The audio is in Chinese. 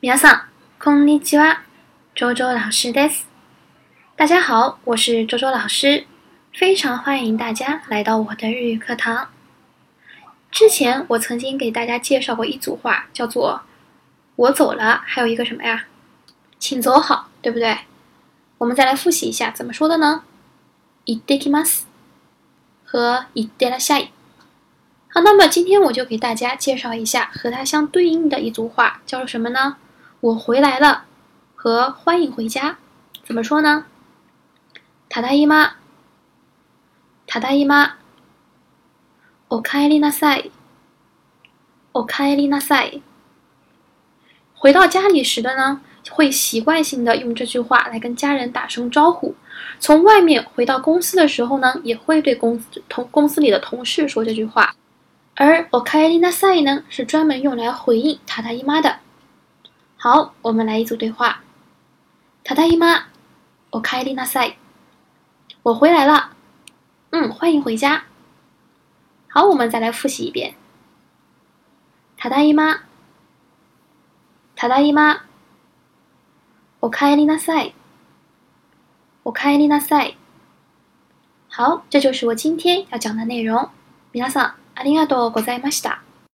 皆さん、こんにちは。周周老师です。大家好，我是周周老师，非常欢迎大家来到我的日语课堂。之前我曾经给大家介绍过一组话，叫做“我走了”，还有一个什么呀？“请走好”，对不对？我们再来复习一下，怎么说的呢？“行ってきます”和“行ってらっしゃい”。好，那么今天我就给大家介绍一下和它相对应的一组话，叫做什么呢？ 我回来了，和欢迎回家，怎么说呢？ただいま、ただいま、おかえりなさい、おかえりなさい。回到家里时的呢，会习惯性的用这句话来跟家人打声招呼。从外面回到公司的时候呢，也会对公司同公司里的同事说这句话。而おかえりなさい呢，是专门用来回应ただいま的。 好，我们来一组对话。ただいま、おかえりなさい。我回来了。嗯，欢迎回家。好，我们再来复习一遍。ただいま、ただいま、おかえりなさい。おかえりなさい。好，这就是我今天要讲的内容。皆さん、ありがとうございました。